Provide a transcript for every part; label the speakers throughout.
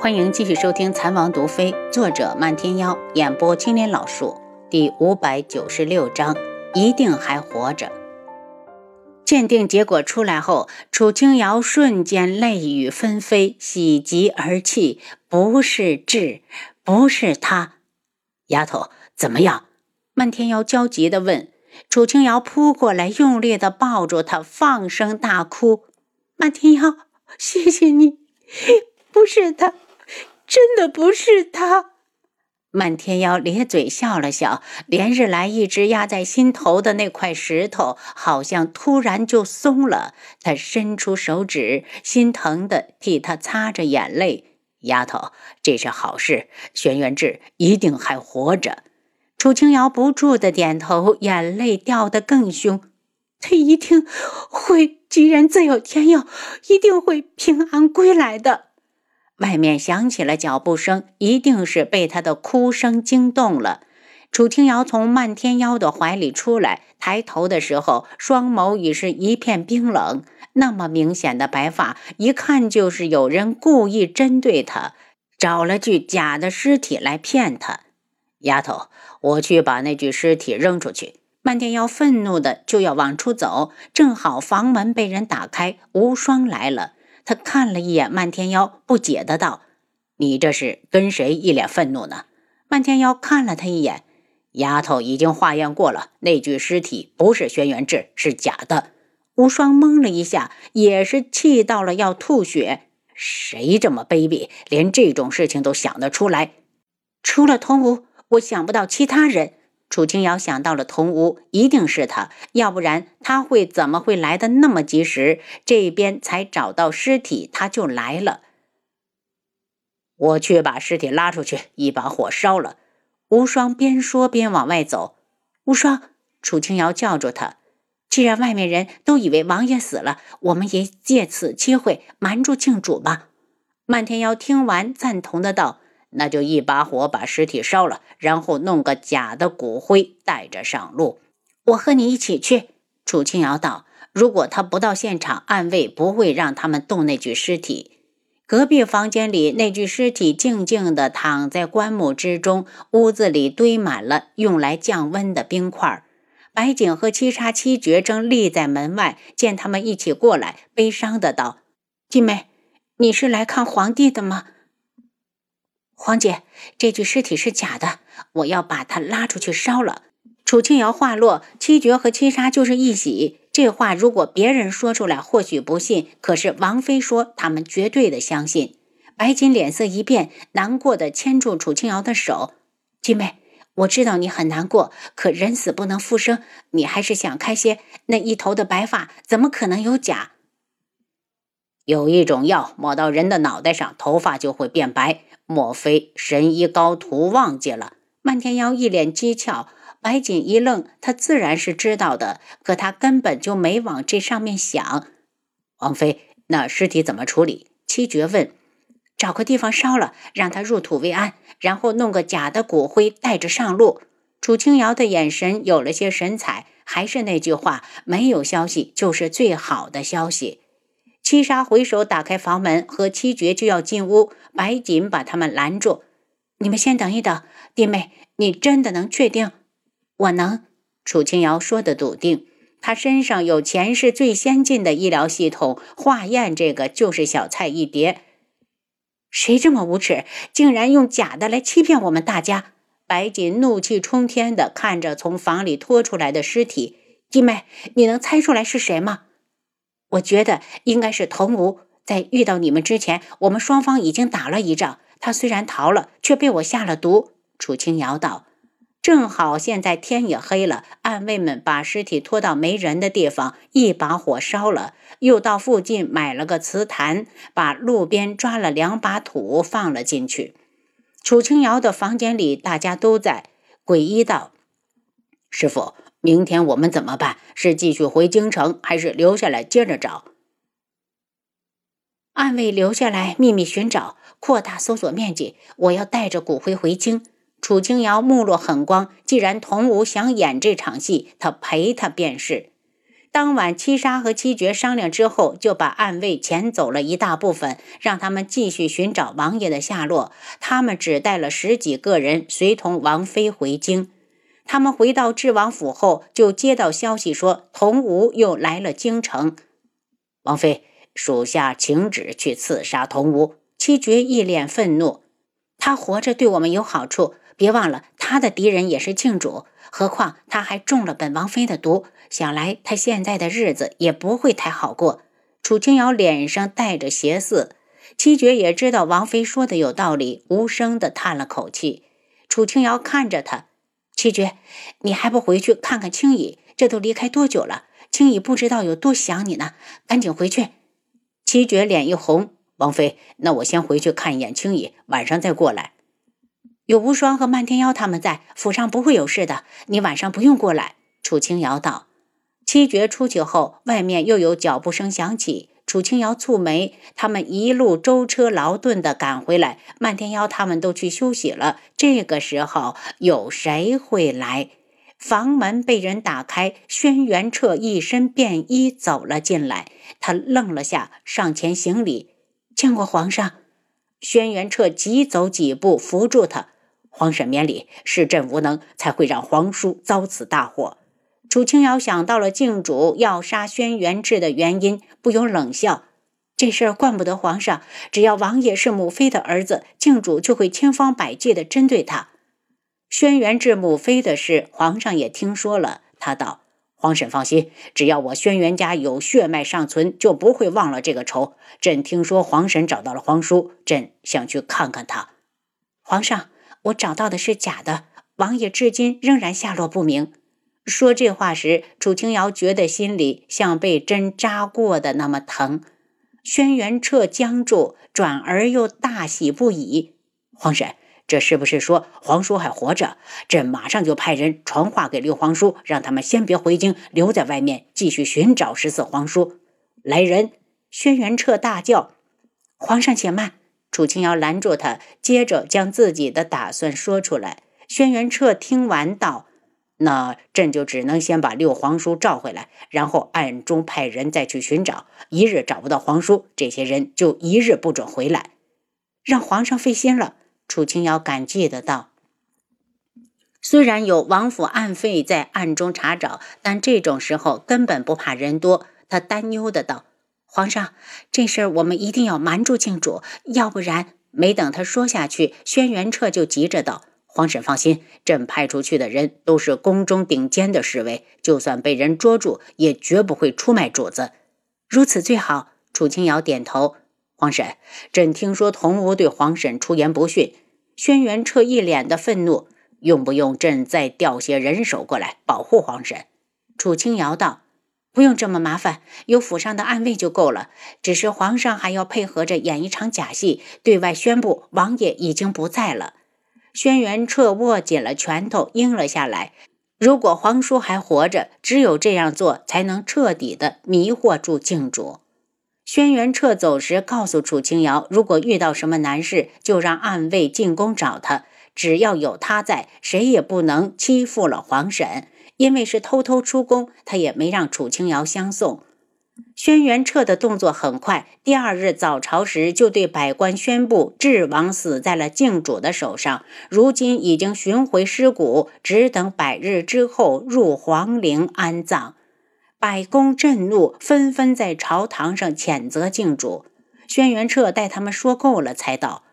Speaker 1: 欢迎继续收听《残王毒妃》，作者漫天妖，演播青莲老树，第五百九十六章，一定还活着。鉴定结果出来后，楚清瑶瞬间泪雨纷飞，喜极而泣。不是智，不是他。丫头，怎么样？漫天妖焦急地问。楚清瑶扑过来，用力地抱住他，放声大哭。漫天妖，谢谢你，不是他。真的不是他，漫天妖咧嘴笑了笑，连日来一直压在心头的那块石头，好像突然就松了。他伸出手指，心疼的替他擦着眼泪。丫头，这是好事，轩辕志一定还活着。楚清瑶不住的点头，眼泪掉得更凶。他一定会，既然自有天佑，一定会平安归来的。外面响起了脚步声，一定是被他的哭声惊动了。楚清瑶从漫天妖的怀里出来，抬头的时候，双眸已是一片冰冷。那么明显的白发，一看就是有人故意针对他，找了具假的尸体来骗他。丫头，我去把那具尸体扔出去。漫天妖愤怒的就要往出走，正好房门被人打开，无双来了。他看了一眼漫天妖，不解的道：“你这是跟谁一脸愤怒呢？”漫天妖看了他一眼，丫头已经化验过了，那具尸体不是轩辕志，是假的。无双懵了一下，也是气到了要吐血。谁这么卑鄙，连这种事情都想得出来？除了童无，我想不到其他人。楚清瑶想到了童无，一定是他，要不然他会怎么会来的那么及时？这边才找到尸体，他就来了。我去把尸体拉出去，一把火烧了。无双边说边往外走。无双，楚清瑶叫住他。既然外面人都以为王爷死了，我们也借此机会瞒住庆主吧。漫天妖听完，赞同的道。那就一把火把尸体烧了，然后弄个假的骨灰带着上路。我和你一起去。楚清瑶道：“如果他不到现场，暗卫不会让他们动那具尸体。”隔壁房间里，那具尸体静静地躺在棺木之中，屋子里堆满了用来降温的冰块。白景和七杀七绝正立在门外，见他们一起过来，悲伤的道：“静妹，你是来看皇帝的吗？”黄姐，这具尸体是假的，我要把他拉出去烧了。楚清瑶话落，七绝和七杀就是一喜。这话如果别人说出来，或许不信；可是王妃说，他们绝对的相信。白锦脸色一变，难过的牵住楚清瑶的手：“金妹，我知道你很难过，可人死不能复生，你还是想开些。那一头的白发，怎么可能有假？有一种药抹到人的脑袋上，头发就会变白。”莫非神医高徒忘记了？漫天妖一脸讥诮，白锦一愣，他自然是知道的，可他根本就没往这上面想。王妃，那尸体怎么处理？七绝问。找个地方烧了，让他入土为安，然后弄个假的骨灰带着上路。楚清瑶的眼神有了些神采，还是那句话，没有消息就是最好的消息。七杀回首打开房门，和七绝就要进屋。白锦把他们拦住：“你们先等一等，弟妹，你真的能确定？”“我能。”楚清瑶说的笃定。他身上有前世最先进的医疗系统，化验这个就是小菜一碟。谁这么无耻，竟然用假的来欺骗我们大家？白锦怒气冲天的看着从房里拖出来的尸体：“弟妹，你能猜出来是谁吗？”我觉得应该是童无，在遇到你们之前，我们双方已经打了一仗。他虽然逃了，却被我下了毒。楚清瑶道：“正好现在天也黑了，暗卫们把尸体拖到没人的地方，一把火烧了，又到附近买了个瓷坛，把路边抓了两把土放了进去。”楚清瑶的房间里，大家都在。鬼医道：“师傅。”明天我们怎么办？是继续回京城，还是留下来接着找？暗卫留下来秘密寻找，扩大搜索面积。我要带着骨灰回京。楚清瑶目露狠光，既然童无想演这场戏，他陪他便是。当晚，七杀和七绝商量之后，就把暗卫遣走了一大部分，让他们继续寻找王爷的下落。他们只带了十几个人，随同王妃回京。他们回到智王府后，就接到消息说，童无又来了京城。王妃，属下请旨去刺杀童无。七绝一脸愤怒，他活着对我们有好处，别忘了他的敌人也是庆主。何况他还中了本王妃的毒，想来他现在的日子也不会太好过。楚清瑶脸上带着邪色，七绝也知道王妃说的有道理，无声的叹了口气。楚清瑶看着他，七绝，你还不回去看看青姨？这都离开多久了？青姨不知道有多想你呢，赶紧回去。七绝脸一红，王妃，那我先回去看一眼青姨，晚上再过来。有无双和漫天妖他们在府上不会有事的，你晚上不用过来。”楚清瑶道。七绝出去后，外面又有脚步声响起。楚清瑶蹙眉，他们一路舟车劳顿地赶回来，漫天妖他们都去休息了。这个时候，有谁会来？房门被人打开，轩辕彻一身便衣走了进来。他愣了下，上前行礼：“见过皇上。”轩辕彻急走几步，扶住他。皇婶免礼，是朕无能，才会让皇叔遭此大祸。楚清瑶想到了靖主要杀轩辕志的原因，不由冷笑：“这事儿惯不得皇上。只要王爷是母妃的儿子，靖主就会千方百计地针对他。轩辕志母妃的事，皇上也听说了。他道：‘皇婶放心，只要我轩辕家有血脉尚存，就不会忘了这个仇。朕听说皇婶找到了皇叔，朕想去看看他。’皇上。”我找到的是假的，王爷至今仍然下落不明。说这话时，楚清瑶觉得心里像被针扎过的那么疼。轩辕彻僵住，转而又大喜不已。皇婶，这是不是说皇叔还活着？朕马上就派人传话给六皇叔，让他们先别回京，留在外面继续寻找十四皇叔。来人！轩辕彻大叫：“皇上且慢！”楚清瑶拦住他，接着将自己的打算说出来。轩辕彻听完道：“那朕就只能先把六皇叔召回来，然后暗中派人再去寻找。一日找不到皇叔，这些人就一日不准回来，让皇上费心了。”楚清瑶感激的道：“虽然有王府暗费在暗中查找，但这种时候根本不怕人多。”他担忧的道。皇上，这事儿我们一定要瞒住靖主，要不然……没等他说下去，轩辕彻就急着道：“皇婶放心，朕派出去的人都是宫中顶尖的侍卫，就算被人捉住，也绝不会出卖主子。如此最好。”楚清瑶点头：“皇婶，朕听说童无对皇婶出言不逊。”轩辕彻一脸的愤怒：“用不用朕再调些人手过来保护皇婶？”楚清瑶道。不用这么麻烦，有府上的暗卫就够了。只是皇上还要配合着演一场假戏，对外宣布王爷已经不在了。轩辕彻握紧了拳头，应了下来。如果皇叔还活着，只有这样做才能彻底的迷惑住靖主。轩辕彻走时告诉楚清瑶，如果遇到什么难事，就让暗卫进宫找他。只要有他在，谁也不能欺负了皇婶。因为是偷偷出宫，他也没让楚清瑶相送。轩辕彻的动作很快，第二日早朝时就对百官宣布，智王死在了靖主的手上，如今已经寻回尸骨，只等百日之后入皇陵安葬。百宫震怒，纷纷在朝堂上谴责靖主。轩辕彻待他们说够了，才道：“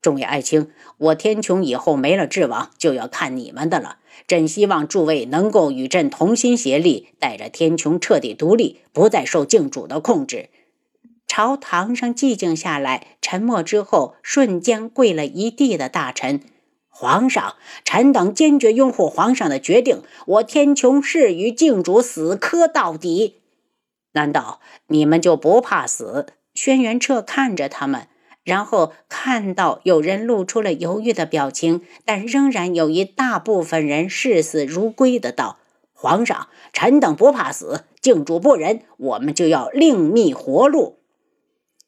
Speaker 1: 众位爱卿，我天穹以后没了智王，就要看你们的了。”朕希望诸位能够与朕同心协力，带着天穹彻底独立，不再受靖主的控制。朝堂上寂静下来，沉默之后，瞬间跪了一地的大臣。皇上，臣等坚决拥护皇上的决定，我天穹誓与靖主死磕到底。难道你们就不怕死？轩辕彻看着他们。然后看到有人露出了犹豫的表情，但仍然有一大部分人视死如归的道：“皇上，臣等不怕死，靖主不仁，我们就要另觅活路。”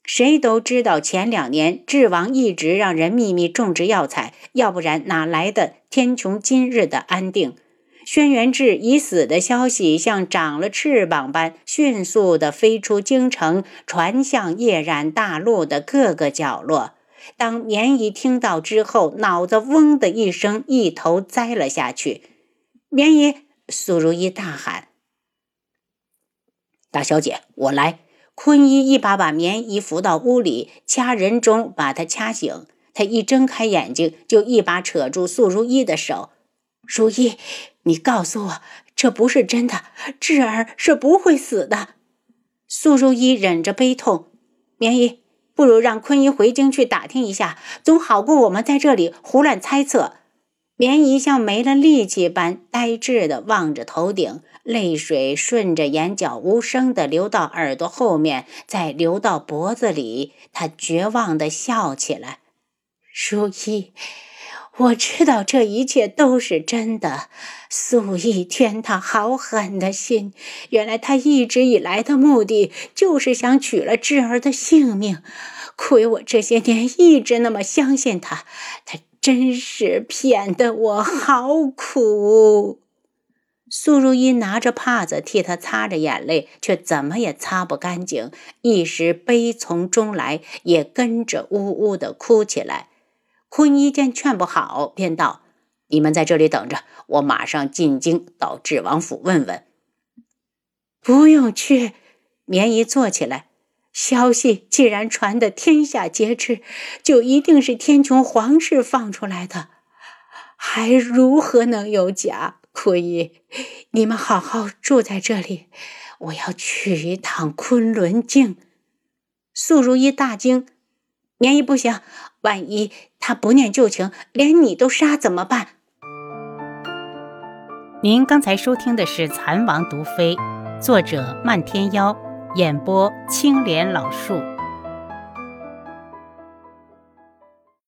Speaker 1: 谁都知道，前两年智王一直让人秘密种植药材，要不然哪来的天穹今日的安定？轩辕志已死的消息像长了翅膀般迅速地飞出京城，传向夜染大陆的各个角落。当绵姨听到之后，脑子嗡的一声，一头栽了下去。绵姨，苏如意大喊：“大小姐，我来！”坤一一把把绵姨扶到屋里，掐人中把她掐醒。他一睁开眼睛，就一把扯住素如意的手：“如意，你告诉我，这不是真的，智儿是不会死的。”素如意忍着悲痛：“绵姨。”不如让坤一回京去打听一下，总好过我们在这里胡乱猜测。绵姨像没了力气般呆滞地望着头顶，泪水顺着眼角无声地流到耳朵后面，再流到脖子里。她绝望地笑起来：“如意。”我知道这一切都是真的。素一天，他好狠的心！原来他一直以来的目的就是想取了智儿的性命。亏我这些年一直那么相信他，他真是骗得我好苦。苏如意拿着帕子替他擦着眼泪，却怎么也擦不干净，一时悲从中来，也跟着呜呜的哭起来。坤一见劝不好，便道：“你们在这里等着，我马上进京到智王府问问。”不用去，棉衣坐起来。消息既然传得天下皆知，就一定是天穹皇室放出来的，还如何能有假？坤一，你们好好住在这里，我要去一趟昆仑镜。素如意大惊。年姨不行，万一他不念旧情，连你都杀怎么办？
Speaker 2: 您刚才收听的是《蚕王毒妃》，作者漫天妖，演播青莲老树。